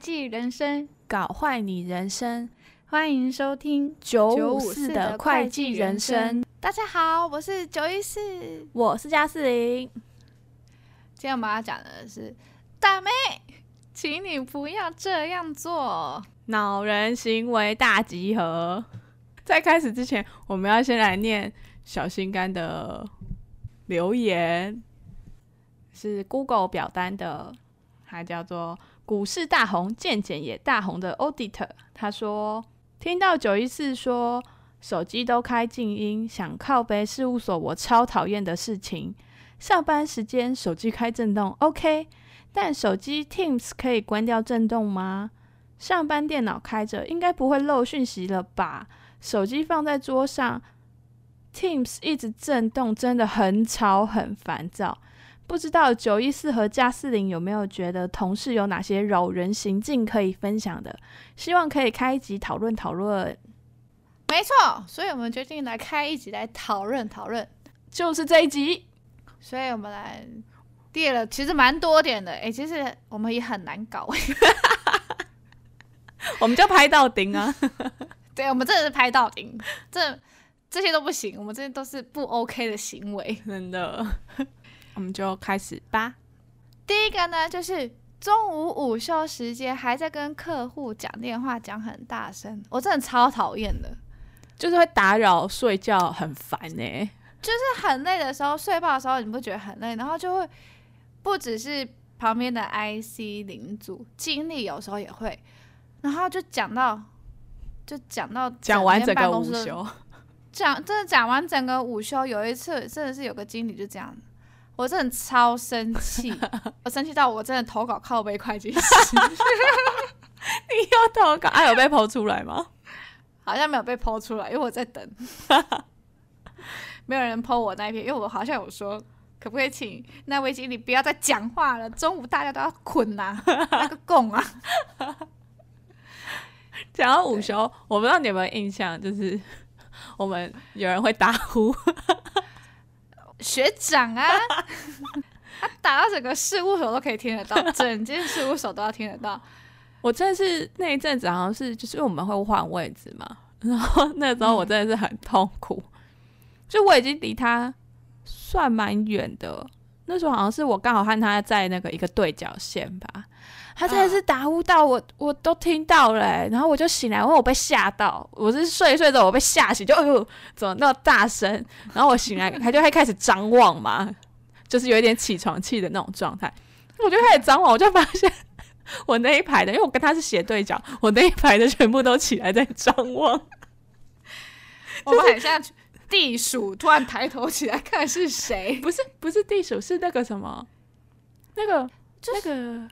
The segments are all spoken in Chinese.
计人生，搞坏你人生。欢迎收听九五四的会计人生。大家好，我是九一四，我是加四零。今天我们要讲的是大妹，请你不要这样做。恼人行为大集合。在开始之前，我们要先来念小心肝的留言，是 Google 表单的，它叫做股市大红，健检也大红的 Auditor。他说。听到九一四说手机都开静音，想靠背事务所，我超讨厌的事情。上班时间手机开震动，OK，但手机 Teams 可以关掉震动吗？上班电脑开着，应该不会漏讯息了吧？手机放在桌上，Teams 一直震动，真的很吵很烦躁。不知道九一四和加四零有没有觉得同事有哪些扰人行径可以分享的？希望可以开一集讨论讨论。没错，所以我们决定来开一集来讨论讨论，就是这一集。所以我们来列了，其实蛮多点的。哎，其实我们也很难搞，我们就拍到顶啊！对，我们真的是拍到顶，这这些都不行，我们这些都是不 OK 的行为，真的。我们就开始吧。第一个呢，就是中午午休时间还在跟客户讲电话，讲很大声，我真的超讨厌的，就是会打扰睡觉，很烦呢、欸。就是很累的时候，睡觉的时候，你不觉得很累？然后就会不只是旁边的 IC 领组经理，有时候也会，然后就讲到，就讲到讲完整个午休，讲真的讲完整个午休。有一次真的是有个经理就这样。我真的超生气，我生气到我真的投稿靠背会计师。你要投稿？啊，有被剖出来吗？好像没有被剖出来，因为我在等。没有人剖我那一篇，因为我好像有说，可不可以请那位经理不要再讲话了？中午大家都要困呐、啊，那个供啊。讲到午休，我不知道你有没有印象，就是我们有人会打呼。学长啊，他打到整个事务所都可以听得到，整间事务所都要听得到。我真的是那一阵子好像是，就是我们会换位置嘛，然后那时候我真的是很痛苦，嗯、就我已经离他算蛮远的，那时候好像是我刚好和他在那个一个对角线吧。他真的是打呼到我，我都听到了、欸，然后我就醒来，因为我被吓到，我是睡睡着，我被吓醒，就哎呦，怎么那么大声？然后我醒来，他就会开始张望嘛，就是有一点起床气的那种状态。我就开始张望，我就发现我那一排的，因为我跟他是斜对角，我那一排的全部都起来在张望。我们很像地鼠，突然抬头起来看是谁？不是，不是地鼠，是那个什么，那个，就是、那个。《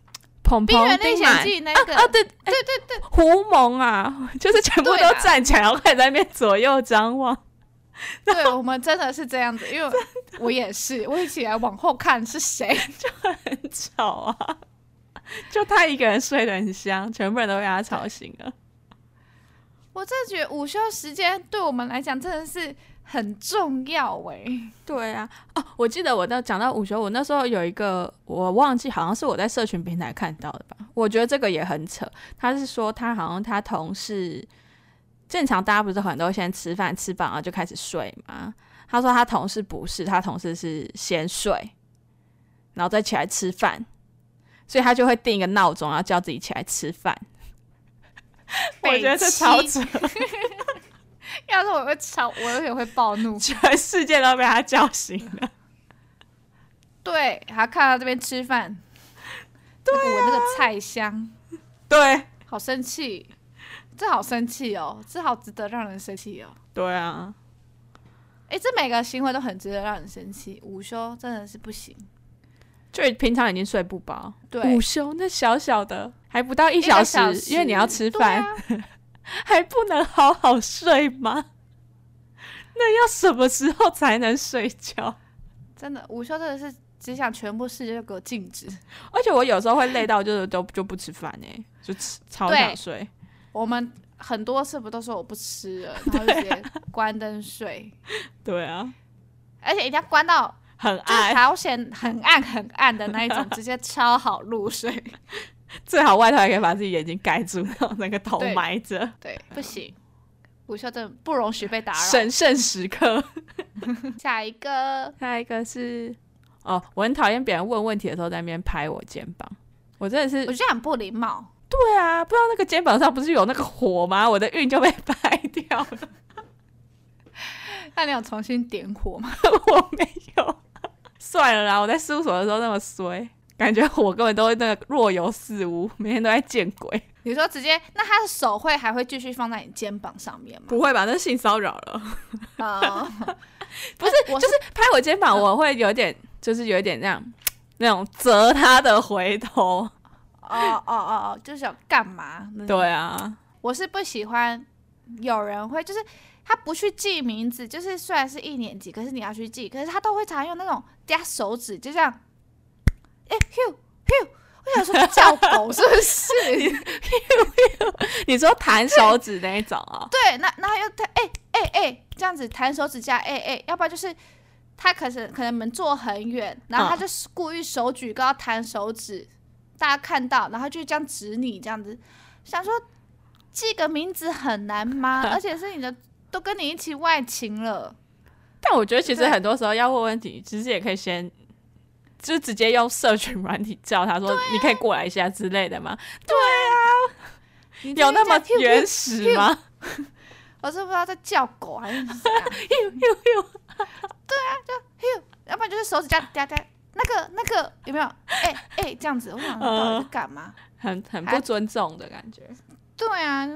冰原历险记》那个啊，啊，对对对对，狐獴啊，就是全部都站起来，然后开始在那边左右张望。对，我们真的是这样子，因为我也是，我一起来往后看是谁，就很吵啊。就他一个人睡得很香，全部人都被他吵醒了。我真的觉得午休时间对我们来讲真的是。很重要哎、欸，对啊，哦，我记得我到讲到午休，我那时候有一个我忘记，好像是我在社群平台看到的吧。我觉得这个也很扯，他是说他好像他同事正常，大家不是很多先吃饭吃饱了就开始睡吗？他说他同事不是，他同事是先睡，然后再起来吃饭，所以他就会定一个闹钟，然后叫自己起来吃饭。我觉得这超扯。要是我会吵，我有点会暴怒，全世界都被他叫醒了。对，还看到这边吃饭，对、啊，闻那个菜香，对，好生气，这好生气哦，这好值得让人生气哦。对啊，哎，这每个行为都很值得让人生气。午休真的是不行，就平常已经睡不饱，对，午休那小小的还不到一小时，小时。因为你要吃饭。还不能好好睡吗？那要什么时候才能睡觉？真的，午休真的是只想全部世界都给我静止。而且我有时候会累到就是都就不吃饭呢，就吃超想睡。我们很多次不都说我不吃了，然后就直接关灯睡。对啊，而且一定要关到很暗，朝鲜很暗很暗的那一种，直接超好入睡。最好外套也可以把自己眼睛盖住，然后那个头埋着。对，不行，午休真的不容许被打扰。神圣时刻。下一个，下一个是哦，我很讨厌别人问问题的时候在那边拍我肩膀，我真的是，我觉得很不礼貌。对啊，不知道那个肩膀上不是有那个火吗？我的运就被拍掉了。那你有重新点火吗？我没有。算了啦，我在事务所的时候那么衰，感觉我根本都那个若有似无，每天都在见鬼。你说直接，那他的手会还会继续放在你肩膀上面吗？不会吧，那是性骚扰了。啊，不是，就是拍我肩膀，我会有点，就是有一点那样，那种责他的回头。哦哦哦哦，就是想干嘛？对啊，我是不喜欢有人会就是。他不去记名字，就是虽然是一年级，可是你要去记，可是他都会常用那种夹手指，就这样，哎、欸，咻咻，我想说叫狗是不是？咻咻，你说弹手指那一种啊？对，那那又弹，哎哎哎，这样子弹手指加哎哎，要不然就是他可是可能门坐很远，然后他就故意手举高弹手指，嗯、大家看到，然后就这样指你这样子，想说记个名字很难吗？而且是你的。都跟你一起外勤了，但我觉得其实很多时候要问问题，其实也可以先就直接用社群软体叫他说：“你可以过来一下之类的吗？”对啊，有那么原始吗？我是不知道在叫狗还是啥。对啊，就要不然就是手指夹夹夹，那个那个有没有？哎哎，这样子，我想到底是干嘛？很很不尊重的感觉。对啊，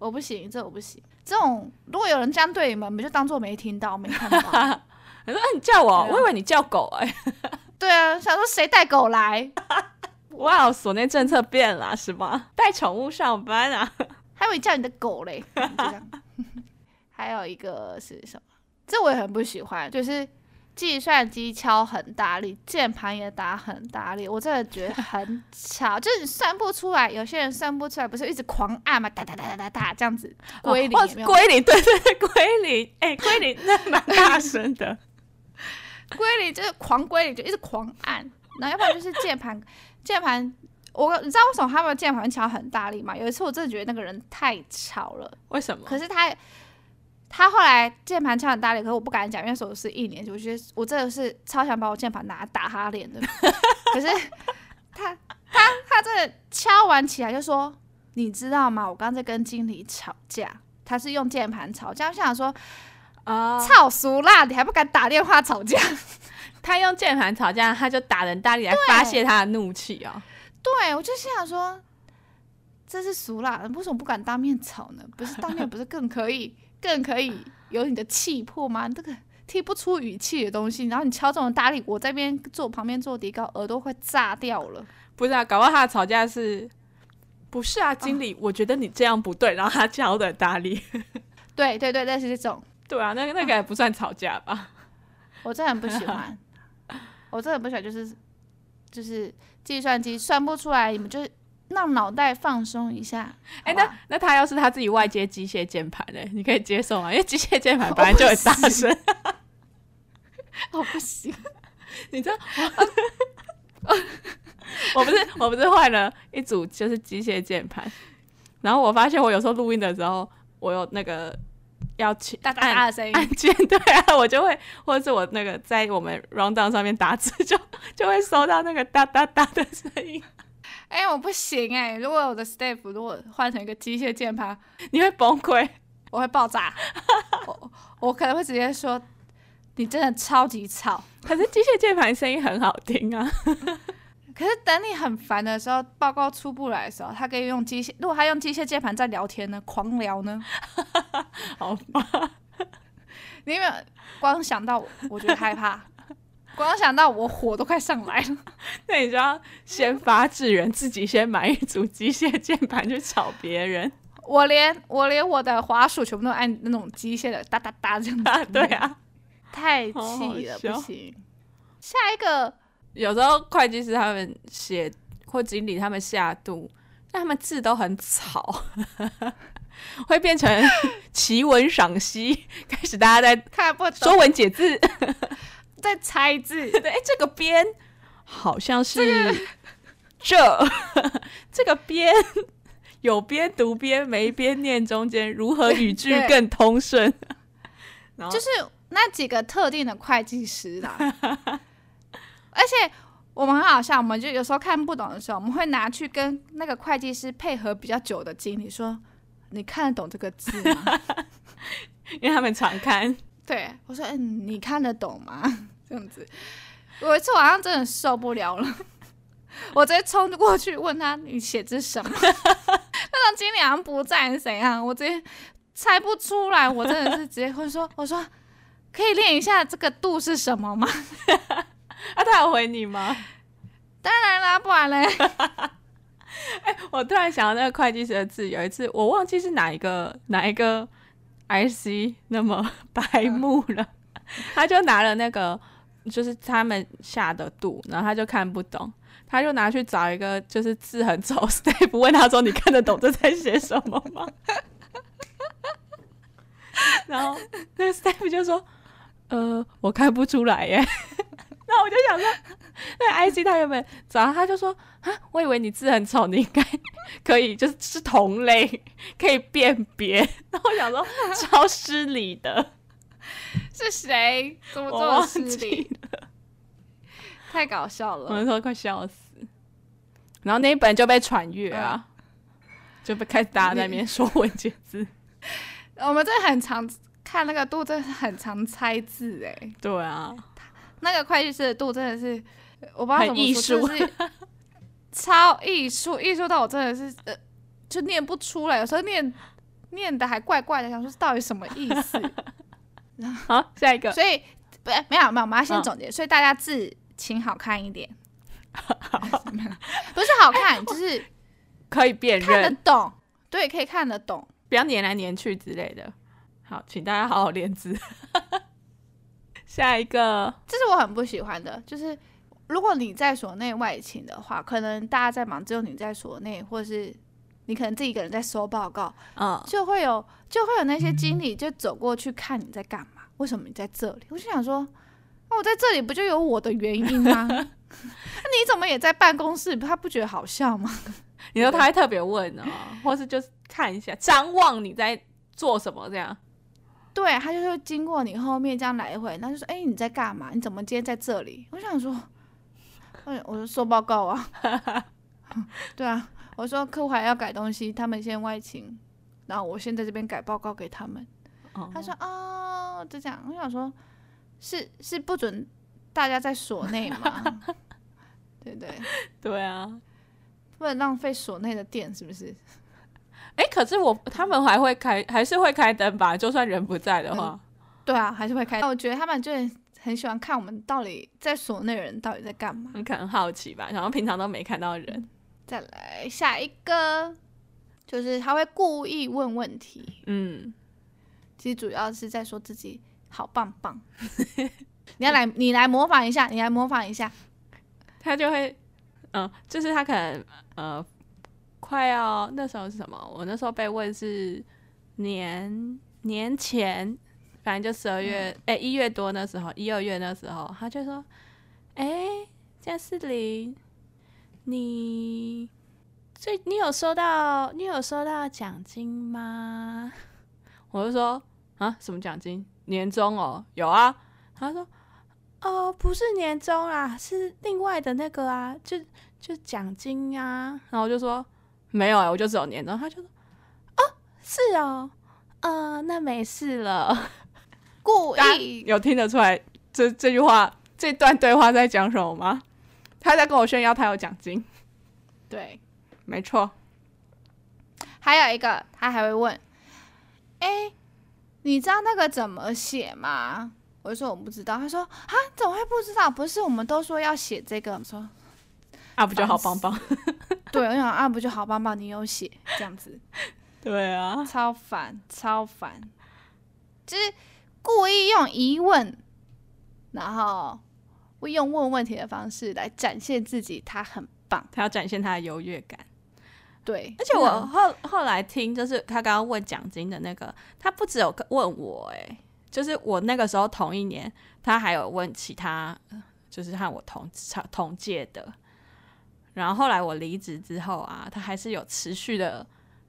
我不行，这我不行。这种如果有人这样对你们，你们就当做没听到、没看到。你说：“你叫我，啊、我以为你叫狗哎、欸。”对啊，想说谁带狗来？哇，所内政策变了是吧？带宠物上班啊？还以为叫你的狗嘞。还有一个是什么？这我也很不喜欢，就是。计算机敲很大力，键盘也打很大力，我真的觉得很吵，就是你算不出来。有些人算不出来，不是一直狂按嘛，哒哒哒哒哒哒这样子。归零，归零，对对对，归零，哎，归零那蛮大声的。归零就是狂归零，就一直狂按。然后要不然就是键盘，键盘，我你知道为什么他们键盘敲很大力吗？有一次我真的觉得那个人太吵了。为什么？可是他。他后来键盘敲很大力，可是我不敢讲，因为我是一年级，我觉得我真的是超想把我键盘拿打他脸的。可是他他他真的敲完起来就说：“你知道吗？我刚刚在跟经理吵架，他是用键盘吵架。”我想说：“啊，操俗辣，你还不敢打电话吵架？他用键盘吵架，他就打人大力来发泄他的怒气哦。对，我就心想说，这是俗辣，为什么不敢当面吵呢？不是当面不是更可以？” 更可以有你的气魄吗？这个听不出语气的东西，然后你敲这种大力，我这边坐旁边坐底高，耳朵快炸掉了。不是啊，搞不好他的吵架是，不是啊，经理，哦、我觉得你这样不对，然后他敲的大力。对 对对，那是这种。对啊，那个那个也不算吵架吧？我真的很不喜欢，我真的不喜欢，就是就是计算机算不出来，你们就是。让脑袋放松一下。哎、欸，那那他要是他自己外接机械键盘呢？你可以接受吗？因为机械键盘本来就很大声。我不行，你知道？我不是我不是换了一组就是机械键盘，然后我发现我有时候录音的时候，我有那个要去哒哒哒的声音，按键 对啊，我就会或者是我那个在我们 rundown 上面打字，就就会收到那个哒哒哒的声音。哎、欸，我不行哎、欸！如果我的 step 如果换成一个机械键盘，你会崩溃，我会爆炸，我我可能会直接说，你真的超级吵。可是机械键盘声音很好听啊。可是等你很烦的时候，报告出不来的时候，他可以用机械。如果他用机械键盘在聊天呢，狂聊呢？好吧，你有没有光想到我，我觉得害怕。光想到我火都快上来了，那你就要先发制人，自己先买一组机械键盘去吵别人。我连我连我的滑鼠全部都按那种机械的哒哒哒这样子。啊对啊，太气了，好好不行。下一个，有时候会计师他们写或经理他们下肚，但他们字都很草，会变成奇文赏析，开始大家在看不懂，说文解字。在猜字，对，哎，这个边好像是这，这个边有边读边没边念中间，如何语句更通顺？就是那几个特定的会计师啦，而且我们很好笑，我们就有时候看不懂的时候，我们会拿去跟那个会计师配合比较久的经理说：“你看得懂这个字吗？” 因为他们常看。对，我说：“嗯，你看得懂吗？”这样子，有一次晚上真的受不了了，我直接冲过去问他：“你写这什么？” 那种经理好像不在，是谁啊？我直接。猜不出来，我真的是直接会说：“我说可以练一下这个度是什么吗？” 啊，他有回你吗？当然啦，不然嘞。哎、欸，我突然想到那个会计师的字，有一次我忘记是哪一个哪一个 IC 那么 白目了，嗯、他就拿了那个就是他们下的度，然后他就看不懂，他就拿去找一个就是字很丑 Step 问他说：“你看得懂这在写什么吗？”然后那个 staff 就说：“呃，我看不出来耶。”那我就想说，那个 IC 他原本早上他就说：“啊，我以为你字很丑，你应该 可以就是是同类，可以辨别。”然后我想说，超失礼的，是谁？怎么这么失礼？太搞笑了，我那时候快笑死。然后那一本就被传阅啊，嗯、就被开始大家在那边说文解字。我们这很常看那个度，真的很常猜字哎。对啊，那个会计师的度真的是，我不知道怎么说，就是，超艺术，艺术到我真的是呃，就念不出来，有时候念念的还怪怪的，想说到底什么意思。好，下一个。所以不没有没有，我们要先总结。嗯、所以大家字请好看一点，不是好看，就是可以辨认，看得懂。对，可以看得懂。不要黏来黏去之类的。好，请大家好好练字。下一个，这是我很不喜欢的，就是如果你在所内外勤的话，可能大家在忙，只有你在所内，或者是你可能自己一个人在收报告，嗯，就会有就会有那些经理就走过去看你在干嘛，为什么你在这里？我就想说，那我在这里不就有我的原因吗？那你怎么也在办公室？他不觉得好笑吗？你说他还特别问呢、喔，或是就是看一下张望你在做什么这样？对，他就会经过你后面这样来回，他就说：“哎、欸，你在干嘛？你怎么今天在这里？”我想说：“哎，我说收报告啊。”对啊，我说客户还要改东西，他们先外勤，然后我先在这边改报告给他们。哦、他说：“哦，就这样。”我想说：“是是不准大家在所内吗？” 对对 对啊。不能浪费所内的电，是不是？哎、欸，可是我他们还会开，还是会开灯吧？就算人不在的话，嗯、对啊，还是会开。我觉得他们就很喜欢看我们到底在所内人到底在干嘛，你可能好奇吧。然后平常都没看到人。嗯、再来下一个，就是他会故意问问题。嗯，其实主要是在说自己好棒棒。你要来，你来模仿一下，你来模仿一下，他就会。嗯，就是他可能呃，快要那时候是什么？我那时候被问是年年前，反正就十二月，哎、嗯，一月多那时候，一二月那时候，他就说：“哎，嘉士林，你最你有收到你有收到奖金吗？”我就说：“啊，什么奖金？年终哦，有啊。”他说。哦，不是年终啊，是另外的那个啊，就就奖金啊。然后我就说没有啊，我就只有年终。他就说哦，是哦，呃，那没事了。故意有听得出来这这句话这段对话在讲什么吗？他在跟我炫耀他有奖金。对，没错。还有一个，他还会问，哎，你知道那个怎么写吗？我就说我不知道，他说啊，怎么会不知道？不是我们都说要写这个？我说啊，不就好棒棒？对，我想啊，不就好棒棒？你有写这样子？对啊，超烦，超烦，就是故意用疑问，然后会用问问题的方式来展现自己，他很棒，他要展现他的优越感。对，而且我后后来听，就是他刚刚问奖金的那个，他不只有问我，哎。就是我那个时候同一年，他还有问其他，就是和我同同届的，然后后来我离职之后啊，他还是有持续的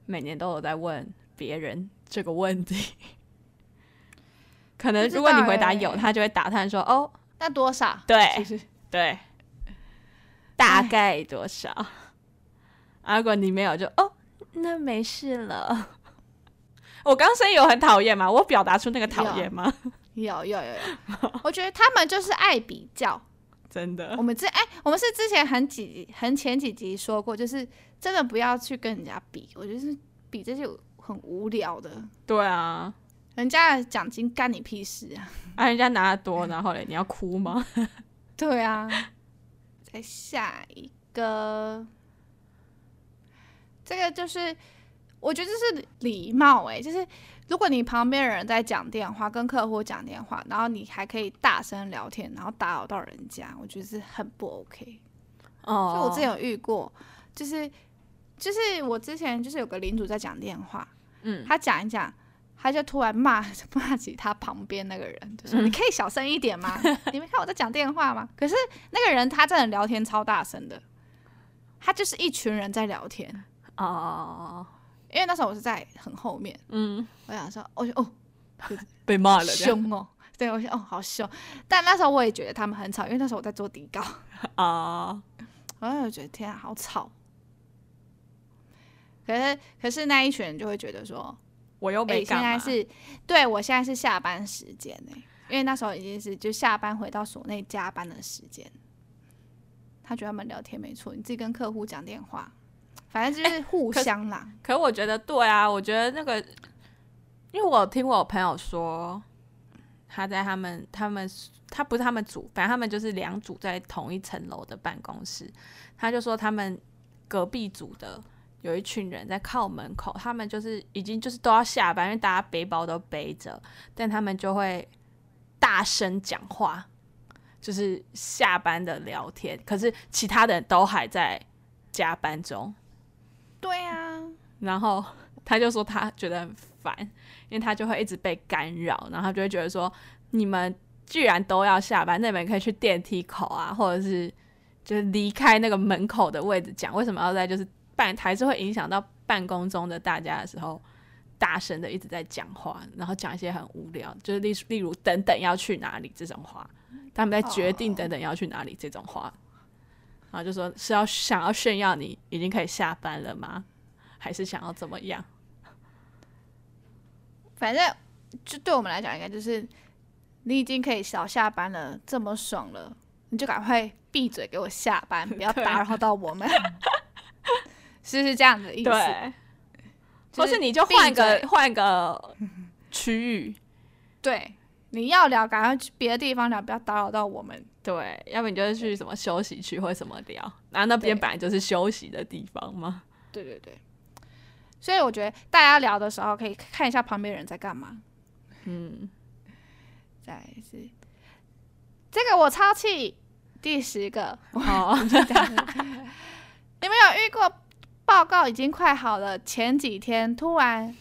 每年都有在问别人这个问题。可能如果你回答有，他就会打探说：“哦，那多少？”对，对，大概多少？啊，如果你没有，就哦，那没事了。我刚声音有很讨厌吗？我表达出那个讨厌吗？有有有有，我觉得他们就是爱比较，真的。我们之哎，我们是之前很几很前几集说过，就是真的不要去跟人家比，我觉得是比这些很无聊的。对啊，人家的奖金干你屁事啊！啊，人家拿得多，然后嘞，你要哭吗？对啊。再下一个，这个就是。我觉得这是礼貌哎、欸，就是如果你旁边的人在讲电话，跟客户讲电话，然后你还可以大声聊天，然后打扰到人家，我觉得是很不 OK。哦，就我之前有遇过，就是就是我之前就是有个领主在讲电话，嗯，他讲一讲，他就突然骂 骂起他旁边那个人，就说、嗯、你可以小声一点吗？你没看我在讲电话吗？可是那个人他真的聊天超大声的，他就是一群人在聊天哦。因为那时候我是在很后面，嗯，我想说，哦哦，被骂了，凶哦，对，我想，哦，好凶。但那时候我也觉得他们很吵，因为那时候我在做底稿啊，然后我就觉得天啊，好吵。可是，可是那一群人就会觉得说，我又没干嘛。现在是，对，我现在是下班时间呢，因为那时候已经是就下班回到所内加班的时间。他觉得他们聊天没错，你自己跟客户讲电话。反正就是互相啦、欸。可是我觉得对啊，我觉得那个，因为我听我朋友说，他在他们他们他不是他们组，反正他们就是两组在同一层楼的办公室。他就说他们隔壁组的有一群人在靠门口，他们就是已经就是都要下班，因为大家背包都背着，但他们就会大声讲话，就是下班的聊天。可是其他的人都还在加班中。对啊，然后他就说他觉得很烦，因为他就会一直被干扰，然后他就会觉得说，你们既然都要下班，那你们可以去电梯口啊，或者是就是离开那个门口的位置讲，为什么要在就是办还是会影响到办公中的大家的时候，大声的一直在讲话，然后讲一些很无聊，就是例例如等等要去哪里这种话，他们在决定等等要去哪里这种话。Oh. 然后就说是要想要炫耀你已经可以下班了吗？还是想要怎么样？反正就对我们来讲，应该就是你已经可以早下班了，这么爽了，你就赶快闭嘴给我下班，不要打扰到我们，是不是这样的意思？对，或是你就换个换个区域，对。你要聊，赶快去别的地方聊，不要打扰到我们。对，要不你就是去什么休息区或什么聊，然后那边本来就是休息的地方嘛。对对对，所以我觉得大家聊的时候可以看一下旁边人在干嘛。嗯，再来是这个我超气，第十个。哦，你们有遇过报告已经快好了，前几天突然。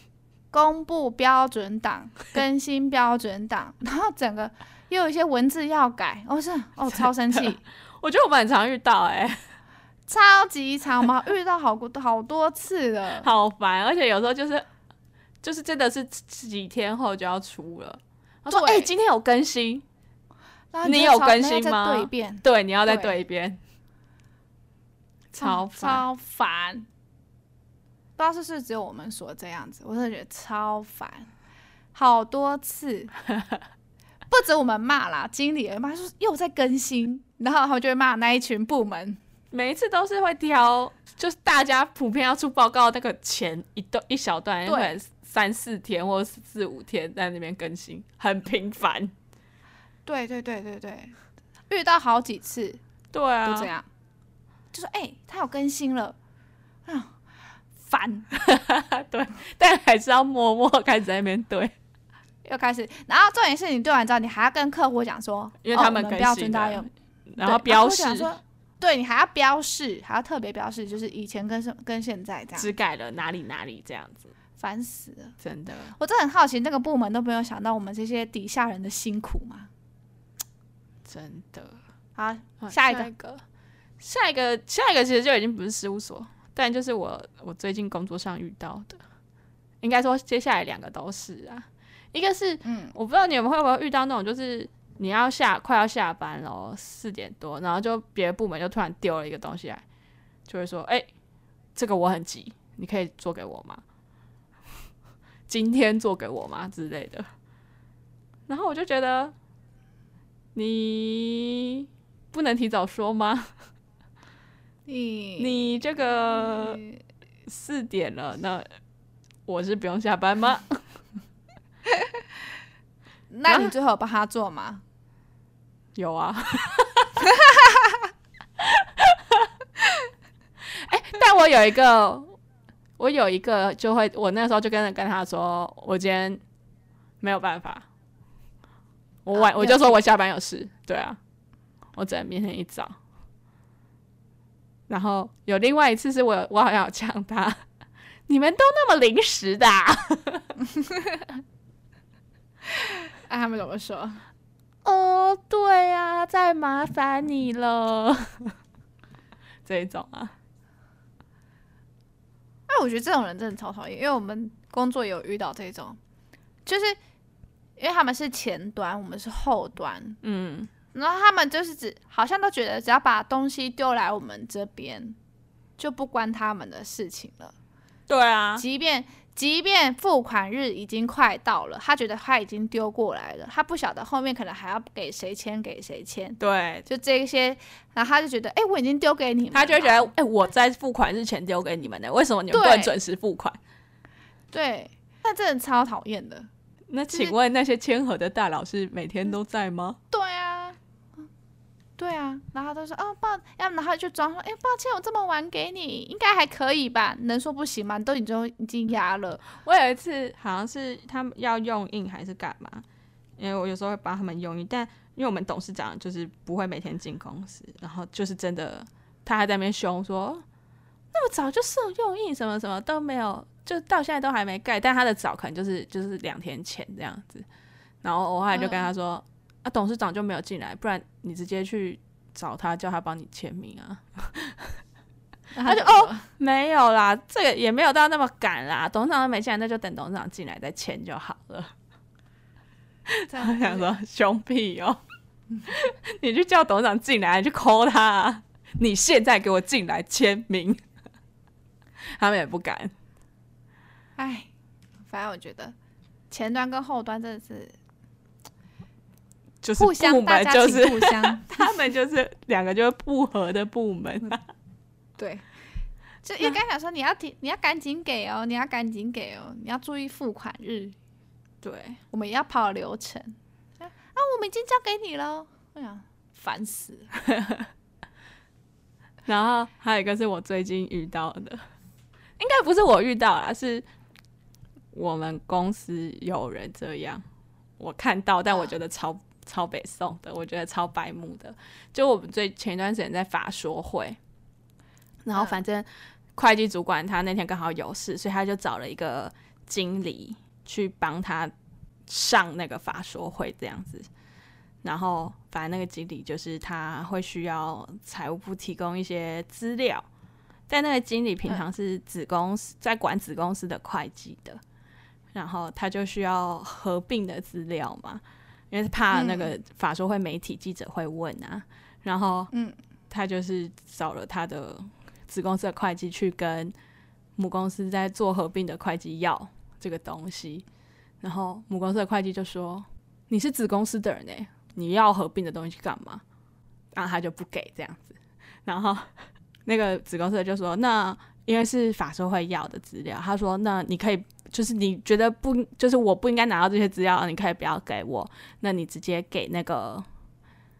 公布标准档，更新标准档，然后整个又有一些文字要改，哦是哦，超生气！我觉得我们很常遇到、欸，哎，超级常嘛，遇到好多好多次了，好烦！而且有时候就是就是真的是几天后就要出了，他说：“哎、欸，今天有更新，你有更新吗？”对你要再对。一遍，超烦。超烦。不知道是不是只有我们说这样子，我真的觉得超烦，好多次，不止我们骂啦，经理也骂，说又在更新，然后他们就会骂那一群部门，每一次都是会挑，就是大家普遍要出报告那个前一段一小段，对，三四天或四五天在那边更新，很频繁。对对对对对，遇到好几次，对啊，就这样，就说哎、欸，他有更新了，啊。烦，对，但还是要默默开始在那边对，又开始，然后重点是你对完之后，你还要跟客户讲说，因为他们标准大用，然后标示，说，对你还要标示，还要特别标示，就是以前跟跟现在这样，只改了哪里哪里这样子，烦死了，真的，我真的很好奇，那个部门都没有想到我们这些底下人的辛苦吗？真的，好，下一个。下一个。下一个下一个其实就已经不是事务所，但就是我我最近工作上遇到的，应该说接下来两个都是啊。一个是，嗯，我不知道你们会不会遇到那种，就是你要下快要下班了，四点多，然后就别的部门就突然丢了一个东西来，就会说，哎、欸，这个我很急，你可以做给我吗？今天做给我吗？之类的。然后我就觉得，你不能提早说吗？你你这个四点了，那我是不用下班吗？那你最后有帮他做吗？有啊。哎，但我有一个，我有一个就会，我那时候就跟跟他说，我今天没有办法，我晚、啊、我就说我下班有事，对啊，我只能明天一早。然后有另外一次是我我好像有呛他，你们都那么临时的、啊。哎、啊，他们怎么说？哦，对呀、啊，再麻烦你了。这一种啊，哎、啊，我觉得这种人真的超讨厌，因为我们工作有遇到这种，就是因为他们是前端，我们是后端，嗯，然后他们就是只好像都觉得只要把东西丢来我们这边，就不关他们的事情了。对啊，即便。即便付款日已经快到了，他觉得他已经丢过来了，他不晓得后面可能还要给谁签给谁签。对，就这些，然后他就觉得，哎、欸，我已经丢给你们，他就会觉得，哎、欸，我在付款日前丢给你们的，为什么你们不能准时付款？对，那真的超讨厌的。那请问那些签合的大佬是每天都在吗？对啊。对啊，然后他说：“哦，抱，要然后就装说，哎，抱歉，我这么晚给你，应该还可以吧？能说不行吗？你都已经已经压了。我有一次好像是他们要用印还是干嘛，因为我有时候会帮他们用印，但因为我们董事长就是不会每天进公司，然后就是真的，他还在那边凶说，那么早就送用印，什么什么都没有，就到现在都还没盖，但他的早可能就是就是两天前这样子，然后我后来就跟他说。嗯”啊，董事长就没有进来，不然你直接去找他，叫他帮你签名啊。他就哦，没有啦，这个也没有到那么赶啦。董事长都没进来，那就等董事长进来再签就好了。他想说兄弟哦，你去叫董事长进来，你去 call 他啊，你现在给我进来签名。他们也不敢。哎，反正我觉得前端跟后端真的是。就是部门就是互相，他们就是两个就是不合的部门。对，就应该想说你要提，你要赶紧给哦，你要赶紧给哦，你要注意付款日。对，我们也要跑流程。啊，我们已经交给你了。哎呀，烦死了。然后还有一个是我最近遇到的，应该不是我遇到啦，是我们公司有人这样，我看到，但我觉得超。超北宋的，我觉得超白目的。就我们最前一段时间在法说会，然后反正会计主管他那天刚好有事，所以他就找了一个经理去帮他上那个法说会这样子。然后反正那个经理就是他会需要财务部提供一些资料，但那个经理平常是子公司在管子公司的会计的，然后他就需要合并的资料嘛。因为怕那个法说会媒体记者会问啊，嗯、然后嗯他就是找了他的子公司的会计去跟母公司在做合并的会计要这个东西，然后母公司的会计就说：“你是子公司的人呢，你要合并的东西干嘛？”然后他就不给这样子，然后那个子公司的就说：“那因为是法说会要的资料，他说那你可以。”就是你觉得不，就是我不应该拿到这些资料，你可以不要给我，那你直接给那个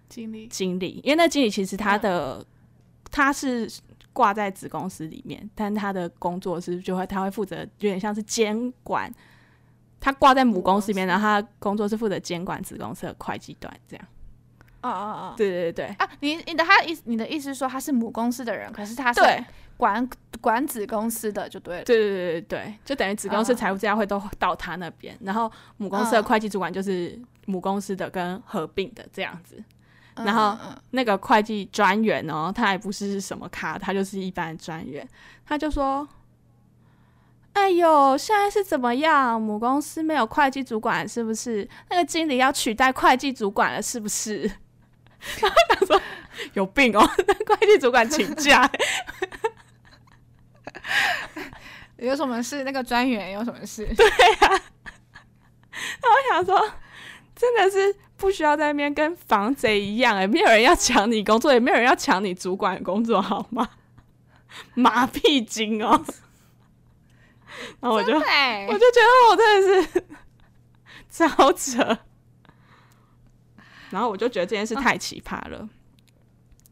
经理。经理，因为那经理其实他的、嗯、他是挂在子公司里面，但他的工作是就会他会负责，有点像是监管，他挂在母公司里面，然后他工作是负责监管子公司的会计端这样。哦哦哦，对对对。对啊，你你的他意思，你的意思是说他是母公司的人，可是他是对。管管子公司的就对了，对对对对对，就等于子公司财务资料会都到他那边，uh, 然后母公司的会计主管就是母公司的跟合并的这样子，然后那个会计专员哦，他还不是什么咖，他就是一般专员，他就说：“哎呦，现在是怎么样？母公司没有会计主管是不是？那个经理要取代会计主管了是不是？” 然后他说：“有病哦，那会计主管请假。”有什么事？那个专员有什么事？对呀。那我想说，真的是不需要在那边跟防贼一样哎，没有人要抢你工作，也没有人要抢你主管工作，好吗？麻痹精哦！然后我就我就觉得我真的是超扯，然后我就觉得这件事太奇葩了。哦、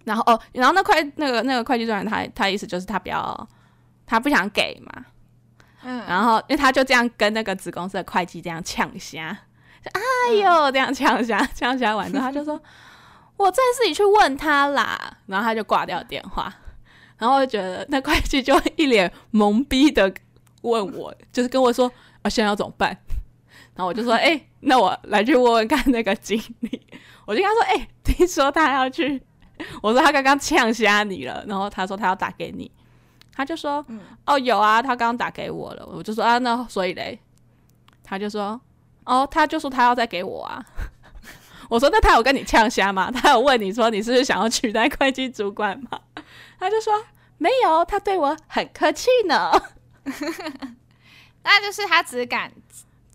然后哦，然后那会那个那个会计专员，他他意思就是他不要，他不想给嘛。嗯，然后因为他就这样跟那个子公司的会计这样呛虾，哎呦，嗯、这样呛虾呛虾完之后，他就说：“ 我再自己去问他啦。”然后他就挂掉电话，然后我就觉得那会计就一脸懵逼的问我，就是跟我说：“啊，现在要怎么办？”然后我就说：“哎、欸，那我来去问问看那个经理。”我就跟他说：“哎、欸，听说他要去。”我说：“他刚刚呛虾你了。”然后他说：“他要打给你。”他就说：“嗯、哦，有啊，他刚刚打给我了。”我就说：“啊，那所以嘞？”他就说：“哦，他就说他要再给我啊。”我说：“那他有跟你呛虾吗？他有问你说你是不是想要取代会计主管吗？”他就说：“没有，他对我很客气呢。”那就是他只敢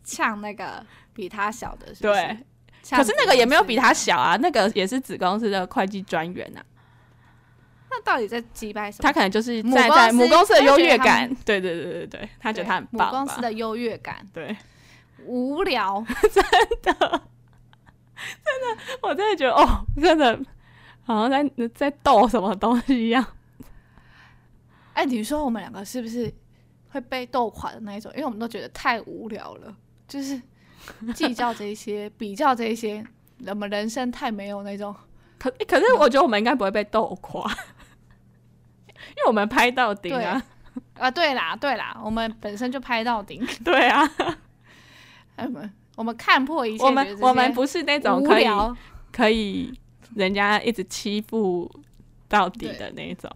呛那个比他小的是不是，对。可是那个也没有比他小啊，那个也是子公司的会计专员啊。那到底在击败什么？他可能就是在在母公司的优越感，对对对对对，他觉得他很棒。母公司的优越感，对，无聊，真的，真的，我真的觉得哦，真的好像在在斗什么东西一样。哎，你说我们两个是不是会被斗垮的那一种？因为我们都觉得太无聊了，就是计较这些，比较这些，我们人生太没有那种。可可是，我觉得我们应该不会被斗垮。因为我们拍到顶啊！啊，对啦，对啦，我们本身就拍到顶。对啊，我们我们看破一切。我们我们不是那种可以可以人家一直欺负到底的那种。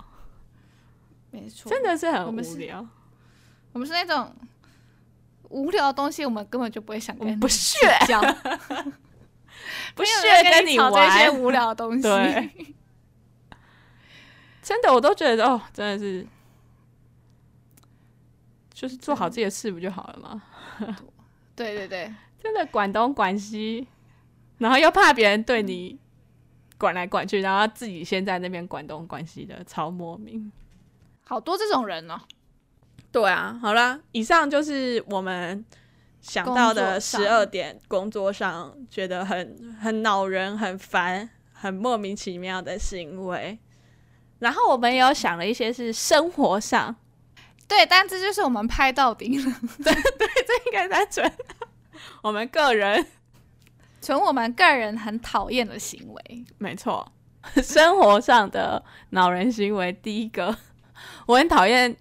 没错，真的是很无聊。我们是那种无聊的东西，我们根本就不会想跟你 不屑讲，不屑跟你玩这些无聊的东西。对。真的，我都觉得哦，真的是，就是做好自己的事不就好了吗？对对对，真的管东管西，然后又怕别人对你管来管去，然后自己先在那边管东管西的，超莫名。好多这种人哦。对啊，好啦，以上就是我们想到的十二点工作上觉得很很恼人、很烦、很莫名其妙的行为。然后我们也有想了一些是生活上，对，但这就是我们拍到底了，对对，这应该单纯我们个人，纯我们个人很讨厌的行为，没错，生活上的恼人行为，第一个。我很讨厌，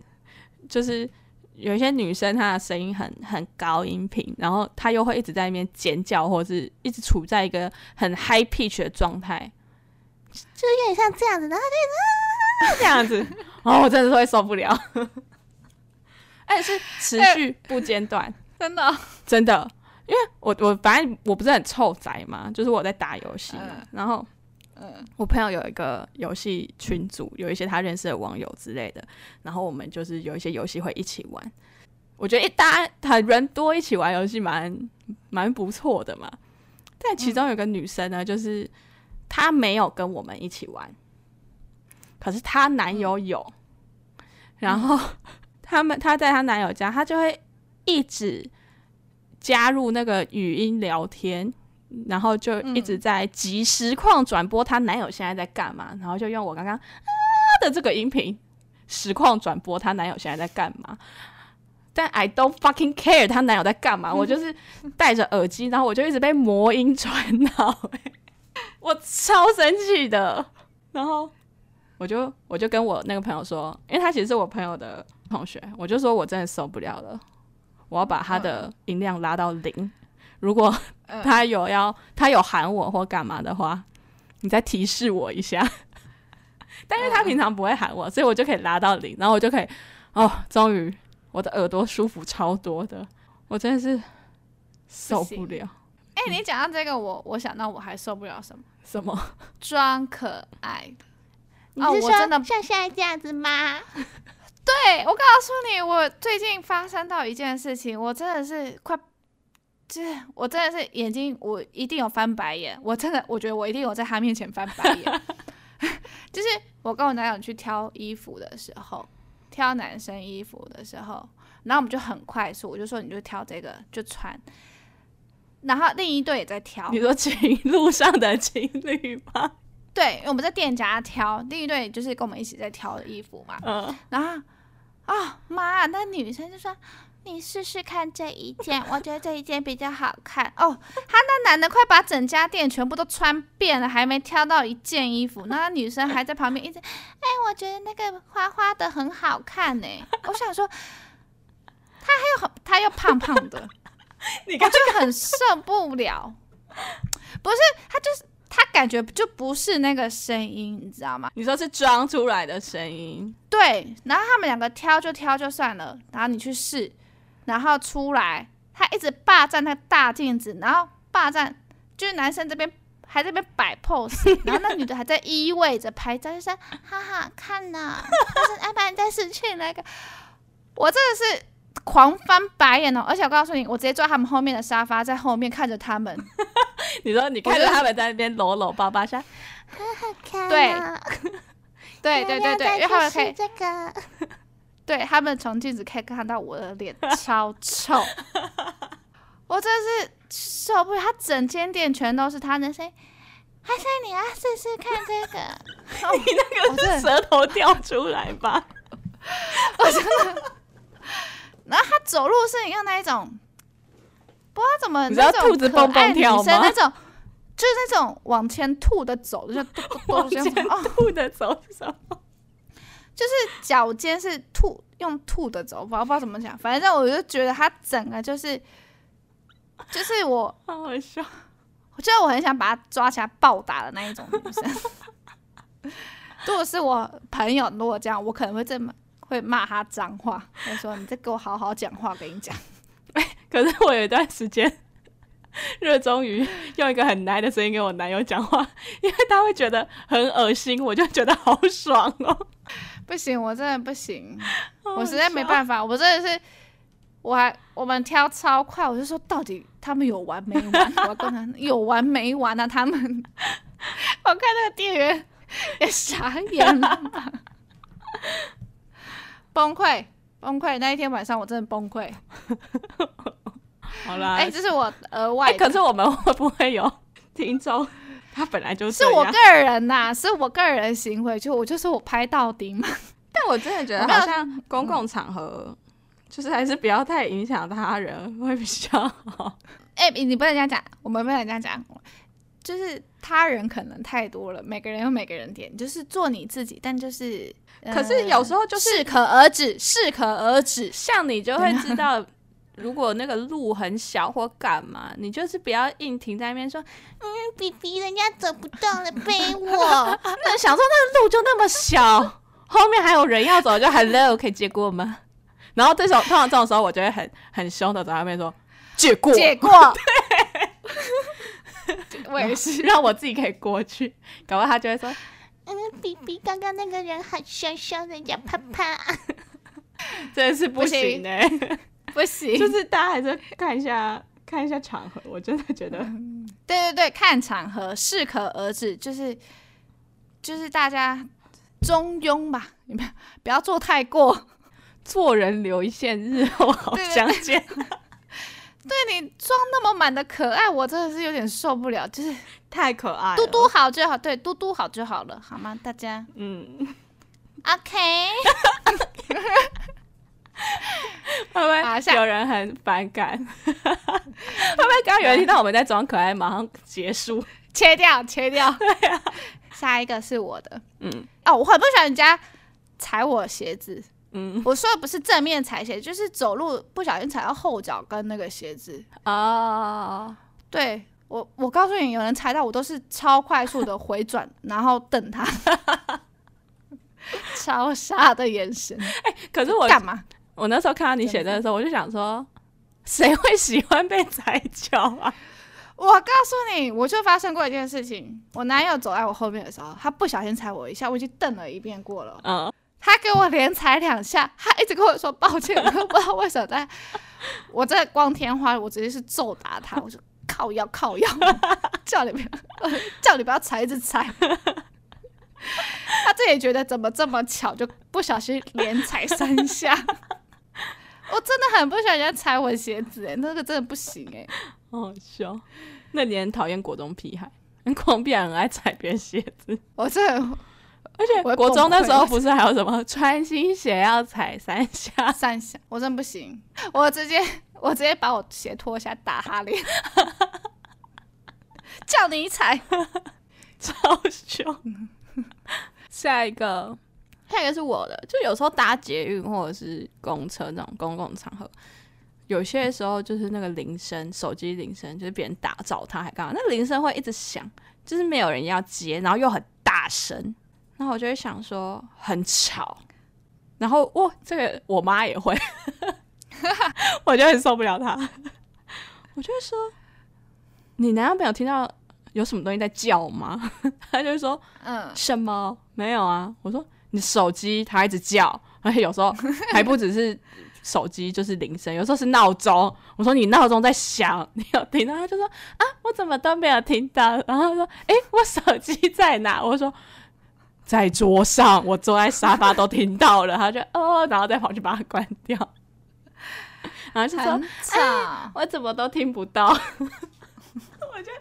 就是有一些女生她的声音很很高音频，然后她又会一直在那边尖叫，或者是一直处在一个很 high pitch 的状态，就有点像这样子，然后就。这样子哦，我真的是会受不了，而 且是持续不间断，真的。真的，因为我我反正我不是很臭宅嘛，就是我在打游戏然后嗯，我朋友有一个游戏群组，有一些他认识的网友之类的，然后我们就是有一些游戏会一起玩，我觉得一大很人多一起玩游戏蛮蛮不错的嘛，但其中有个女生呢，就是她没有跟我们一起玩。可是她男友有，然后他们她在她男友家，她就会一直加入那个语音聊天，然后就一直在即实况转播她男友现在在干嘛，然后就用我刚刚啊的这个音频实况转播她男友现在在干嘛。但 I don't fucking care 她男友在干嘛，我就 是戴着耳机，然后我就一直被魔音传脑，我超生气的，然后。我就我就跟我那个朋友说，因为他其实是我朋友的同学，我就说我真的受不了了，我要把他的音量拉到零。如果他有要他有喊我或干嘛的话，你再提示我一下。但是他平常不会喊我，所以我就可以拉到零，然后我就可以，哦，终于我的耳朵舒服超多的，我真的是受不了。哎、欸，你讲到这个，我我想到我还受不了什么？什么？装可爱的？你是说像现在这样子吗？对，我告诉你，我最近发生到一件事情，我真的是快，就是我真的是眼睛，我一定有翻白眼，我真的，我觉得我一定有在他面前翻白眼。就是我跟我男友去挑衣服的时候，挑男生衣服的时候，然后我们就很快速，我就说你就挑这个就穿，然后另一对也在挑。你说情路上的情侣吗？对，我们在店家挑，另一对就是跟我们一起在挑的衣服嘛。嗯，然后啊妈，那女生就说。你试试看这一件，我觉得这一件比较好看哦。他那男的快把整家店全部都穿遍了，还没挑到一件衣服，那女生还在旁边一直，哎，我觉得那个花花的很好看呢。我想说，他还有很，他又胖胖的，你就很受不了。不是，他就是他感觉就不是那个声音，你知道吗？你说是装出来的声音？对。然后他们两个挑就挑就算了，然后你去试。然后出来，他一直霸占那个大镜子，然后霸占就是男生这边还在那边摆 pose，然后那女的还在依偎着拍照，就说好好看呐、啊。但是阿爸你再失去那个，我真的是狂翻白眼哦！而且我告诉你，我直接坐他们后面的沙发，在后面看着他们。你说你看着他们在那边搂搂抱抱说，好好看、啊。对，对对对对，因为他们可以这个。对，他们从镜子可以看到我的脸超臭，我真是受不了。他整间店全都是他的声音，还是你要试试看这个？你那个是舌头掉出来吧？我真的。然后他走路是用那一种，不知道怎么，你知道兔子蹦蹦跳吗？那种就是那种往前吐的走，就往前吐的走是什么？就是脚尖是吐，用吐的走法，我不知道怎么讲，反正我就觉得他整个就是，就是我，好好笑，我觉得我很想把他抓起来暴打的那一种女生。如果是我朋友，如果这样，我可能会这么会骂他脏话，会说你再给我好好讲话，跟你讲。可是我有一段时间热衷于用一个很奶的声音跟我男友讲话，因为他会觉得很恶心，我就觉得好爽哦。不行，我真的不行，我实在没办法，我真的是，我还我们挑超快，我就说到底他们有完没完？我跟他有完没完啊？他们，我看那个店员也傻眼了，崩溃崩溃，那一天晚上我真的崩溃。好啦，哎、欸，这是我额外、欸，可是我们会不会有听众？他本来就是是我个人呐、啊，是我个人行为，就我就是我拍到底嘛。但我真的觉得好像公共场合，就是还是不要太影响他人会比较好。哎、欸，你不能这样讲，我们不能这样讲，就是他人可能太多了，每个人有每个人点，就是做你自己，但就是，可是有时候就是适可而止，适可而止，像你就会知道。如果那个路很小或干嘛，你就是不要硬停在那边说，嗯，比比人家走不动了，背我。那想说那个路就那么小，后面还有人要走，就 Hello 可以借过吗？然后这时候通常这种时候，我就会很很凶的在那边说借过，借过。对，我也是，让我自己可以过去，搞不好他就会说，嗯，比比刚刚那个人很凶凶人家怕怕。真的是不行呢、欸。不行，就是大家还是看一下看一下场合，我真的觉得，嗯、对对对，看场合，适可而止，就是就是大家中庸吧，你们不要做太过，做人留一线，日后好相见。对，对，对，对你装那么满的可爱，我真的是有点受不了，就是太可爱，嘟嘟好就好，对，嘟嘟好就好了，好吗？大家，嗯，OK。会不会有人很反感？会不会刚刚有人听到我们在装可爱，马上结束，切掉，切掉。对啊，下一个是我的。嗯，哦，我很不喜欢人家踩我鞋子。嗯，我说的不是正面踩鞋，就是走路不小心踩到后脚跟那个鞋子。哦，对，我我我告诉你，有人踩到，我都是超快速的回转，然后瞪他，超傻的眼神。哎、欸，可是我干嘛？我那时候看到你写的时候，我就想说，谁会喜欢被踩脚啊？我告诉你，我就发生过一件事情。我男友走在我后面的时候，他不小心踩我一下，我已经瞪了一遍过了。嗯，他给我连踩两下，他一直跟我说抱歉，我都不知道为什么在。我在光天化日，我直接是揍打他，我说靠腰靠腰，叫你不要，叫你不要踩，一直踩。他自己觉得怎么这么巧，就不小心连踩三下。我真的很不喜欢人家踩我鞋子，哎，那个真的不行，哎。好笑，那你很讨厌国中屁孩，国中屁孩很爱踩别人鞋子。我这，而且国中那时候不是还有什么穿新鞋要踩三下？三下，我真不行，我直接我直接把我鞋脱下打哈脸，叫你踩，超凶。下一个，下一个是我的，就有时候搭捷运或者是公车那种公共场合。有些时候就是那个铃声，手机铃声，就是别人打找他还干嘛？那铃声会一直响，就是没有人要接，然后又很大声，然后我就会想说很吵。然后哇，这个我妈也会，我就很受不了她。我就会说：“你难道没有听到有什么东西在叫吗？”他就会说：“嗯，什么？没有啊。”我说：“你手机它一直叫，而 且有时候还不只是。”手机就是铃声，有时候是闹钟。我说你闹钟在响，你有听到？他就说啊，我怎么都没有听到。然后他说，哎、我手机在哪？我说在桌上，我坐在沙发都听到了。他就 哦，然后再跑去把它关掉。然后就说，哎、我怎么都听不到？我就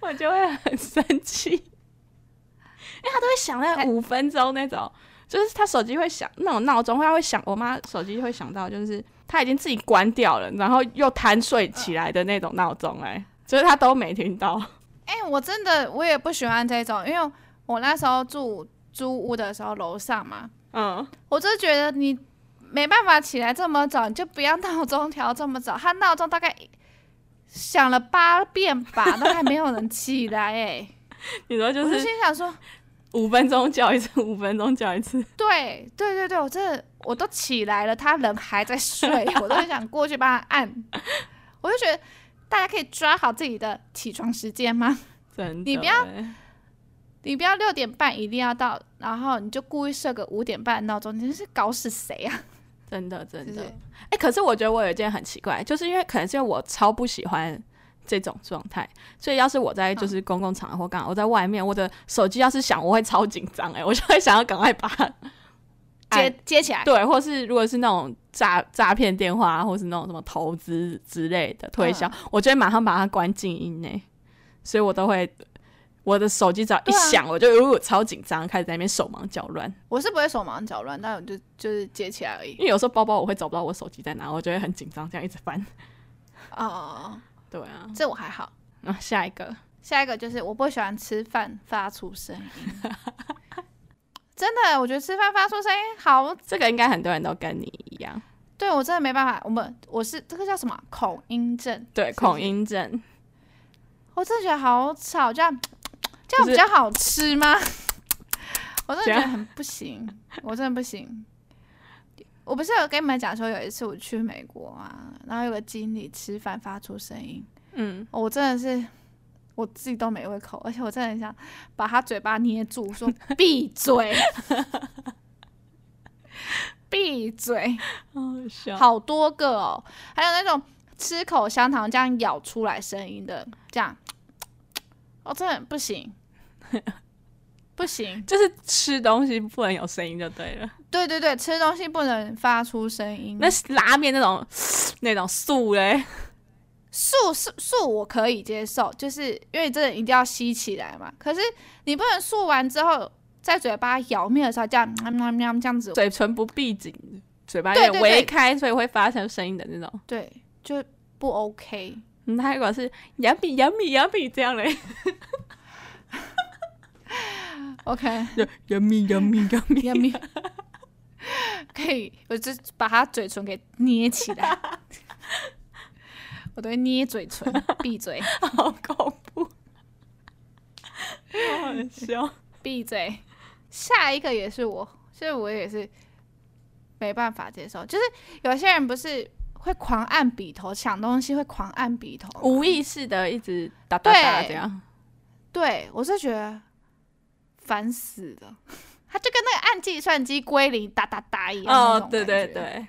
我就会很生气，因为他都会响那五分钟那种。就是他手机会响，那种闹钟，他会响。我妈手机会响到，就是他已经自己关掉了，然后又贪睡起来的那种闹钟，哎，就是他都没听到。哎、欸，我真的我也不喜欢这种，因为我那时候住租屋的时候，楼上嘛，嗯，我就觉得你没办法起来这么早，你就不要闹钟调这么早。他闹钟大概响了八遍吧，都还没有人起来，哎，你说就是，我就心想说。五分钟叫一次，五分钟叫一次。对对对对，我真的我都起来了，他人还在睡，我都很想过去帮他按。我就觉得大家可以抓好自己的起床时间吗？真的，你不要你不要六点半一定要到，然后你就故意设个五点半闹钟，你是搞死谁啊？真的真的。哎、欸，可是我觉得我有一件很奇怪，就是因为可能是因为我超不喜欢。这种状态，所以要是我在就是公共场合或干嘛，我在外面，我的手机要是响，我会超紧张哎，我就会想要赶快把它接接起来，对，或是如果是那种诈诈骗电话，或是那种什么投资之类的推销，嗯、我就会马上把它关静音呢。所以我都会我的手机只要一响，啊、我就如果超紧张，开始在那边手忙脚乱。我是不会手忙脚乱，但我就就是接起来而已。因为有时候包包我会找不到我手机在哪，我就会很紧张，这样一直翻。哦。对啊，这我还好。那、啊、下一个，下一个就是我不喜欢吃饭发出声音。真的，我觉得吃饭发出声音好。这个应该很多人都跟你一样。对，我真的没办法。我们我是这个叫什么？恐音症。对，恐音症。我真的觉得好吵，这样这样比较好吃吗？我真的觉得很不行，我真的不行。我不是有跟你们讲说，有一次我去美国啊，然后有个经理吃饭发出声音，嗯，我真的是我自己都没胃口，而且我真的很想把他嘴巴捏住，说 闭嘴，闭嘴，好多个哦，还有那种吃口香糖这样咬出来声音的，这样，我真的不行。不行，就是吃东西不能有声音就对了。对对对，吃东西不能发出声音。那拉面那种 那种素嘞，素素素我可以接受，就是因为真的一定要吸起来嘛。可是你不能素完之后在嘴巴咬面的时候这样喵喵喵这样子，嘴唇不闭紧，嘴巴有点微开，所以会发生声音的那种。对，就不 OK。那如果是杨米杨米杨米这样嘞？OK，要咪要咪要咪要咪，可以，我就把他嘴唇给捏起来，我都会捏嘴唇，闭嘴，好恐怖。很笑，闭嘴。下一个也是我，所以我也是没办法接受。就是有些人不是会狂按笔头，抢东西会狂按笔头，无意识的一直哒哒哒这样。对，我是觉得烦死了。他就跟那个按计算机归零哒哒哒一样。哦，对对对。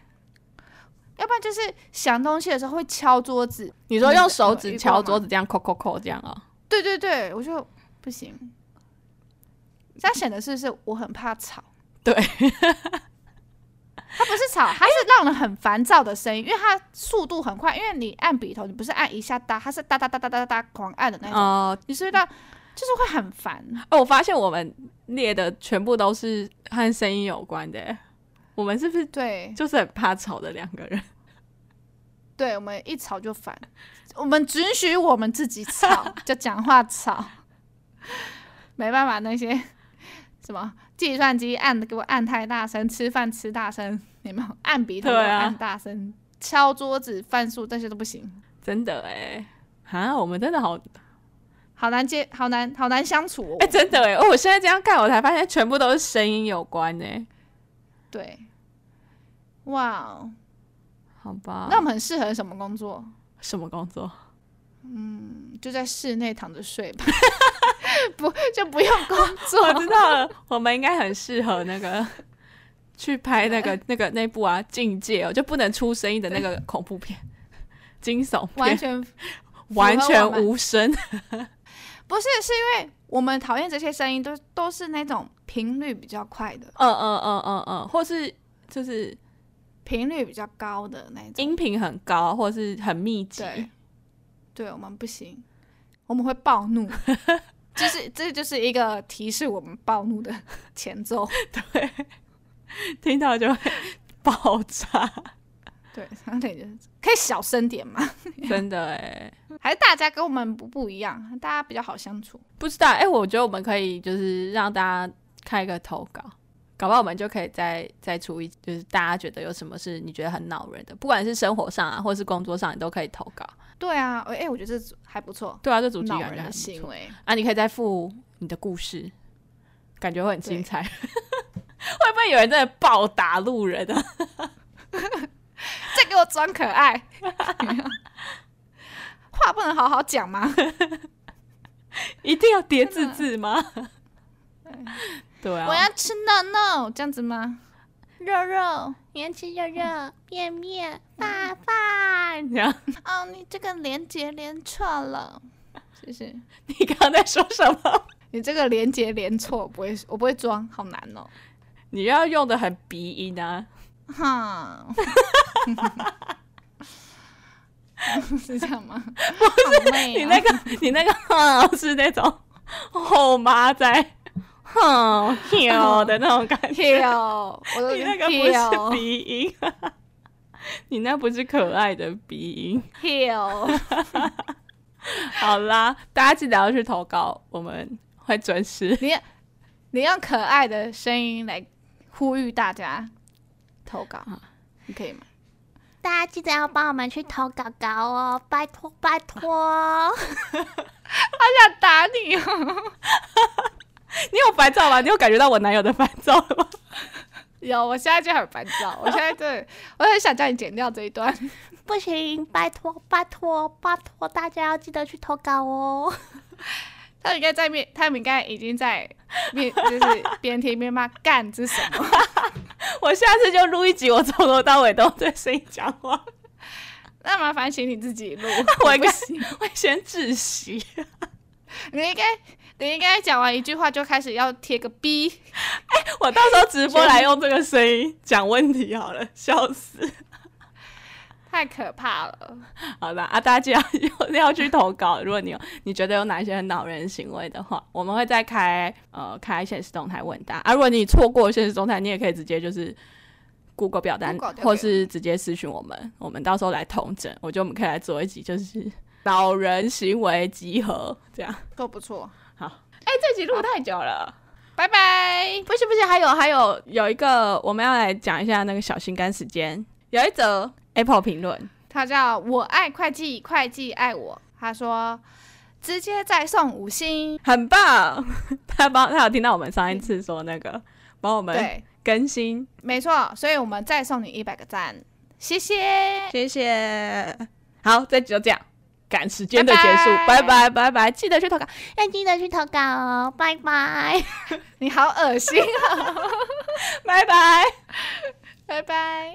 要不然就是想东西的时候会敲桌子。你说用手指敲桌子这样，扣扣扣这样啊？对对对，我就不行。这样显得是不是我很怕吵？对，它不是吵，它是让人很烦躁的声音，因为它速度很快。因为你按笔头，你不是按一下哒，它是哒哒哒哒哒哒哒狂按的那种。哦，你是不是到就是会很烦？哦，我发现我们列的全部都是和声音有关的。我们是不是对？就是很怕吵的两个人。对，我们一吵就烦。我们只许我们自己吵，就讲话吵。没办法，那些。什么计算机按的给我按太大声，吃饭吃大声，有没有按鼻头按大声，啊、敲桌子犯数这些都不行，真的哎，啊，我们真的好好难接，好难好难相处哦，哎，真的哎，哦，我现在这样看，我才发现全部都是声音有关呢，对，哇，好吧，那我们很适合什么工作？什么工作？嗯，就在室内躺着睡吧。不就不用工作？我知道了，我们应该很适合那个去拍那个那个那部啊，境界哦，就不能出声音的那个恐怖片，惊悚片，完全完全无声。不是，是因为我们讨厌这些声音，都都是那种频率比较快的，嗯嗯嗯嗯嗯，或是就是频率比较高的那种，音频很高，或是很密集。对，对我们不行，我们会暴怒。就是，这就是一个提示我们暴怒的前奏。对，听到就会爆炸。对，可以小声点嘛。真的哎，还是大家跟我们不不一样，大家比较好相处。不知道哎，我觉得我们可以就是让大家开一个投稿，搞不好我们就可以再再出一，就是大家觉得有什么是你觉得很恼人的，不管是生活上啊，或是工作上，你都可以投稿。对啊，哎、欸，我觉得这组还不错。对啊，这组恼人的行为啊，你可以再附你的故事，感觉会很精彩。会不会有人在暴打路人啊？再给我装可爱，话不能好好讲吗？一定要叠字字吗？对啊，我要吃 no no 这样子吗？肉肉，你要吃肉肉，面面，饭饭，这样。哦，你这个连接连错了，谢谢。你刚刚在说什么？你这个连接连错，我不会，我不会装，好难哦。你要用的很鼻音啊，哈，是这样吗？不是，你那个，你那个哈。是那种后妈在。哼，跳的那种感觉，跳，你那个不是鼻音，你那不是可爱的鼻音，跳。好啦，大家记得要去投稿，我们会准时。你你用可爱的声音来呼吁大家投稿，你可以吗？大家记得要帮我们去投稿稿哦，拜托拜托。好想打你哦！你有烦躁吗？你有感觉到我男友的烦躁吗？有，我现在就很烦躁。我现在对，我很想叫你剪掉这一段。不行，拜托，拜托，拜托，大家要记得去投稿哦。他应该在面，他们应该已经在面，就是边听边骂干这什么。我下次就录一集，我从头到尾都在声音讲话。那麻烦请你自己录，我应该会先窒息。你应该。你应该讲完一句话就开始要贴个 B，哎、欸，我到时候直播来用这个声音讲问题好了，笑死，太可怕了。好了啊，大家记得 要去投稿，如果你有你觉得有哪些很恼人行为的话，我们会再开呃开现实动态问答啊。如果你错过现实动态，你也可以直接就是 Google 表单，或是直接私讯我们，我们到时候来统整。我觉得我们可以来做一集，就是 恼人行为集合，这样都不错。好，哎、欸，这集录太久了，拜拜。不是不是，还有还有有一个，我们要来讲一下那个小心肝时间。有一则 Apple 评论，他叫我爱会计，会计爱我。他说，直接再送五星，很棒。他帮他有听到我们上一次说那个帮我们更新，没错，所以我们再送你一百个赞，谢谢，谢谢。好，这集就这样。赶时间的结束，拜拜拜拜，记得去投稿，要记得去投稿哦，拜拜。你好恶心啊，拜拜，拜拜。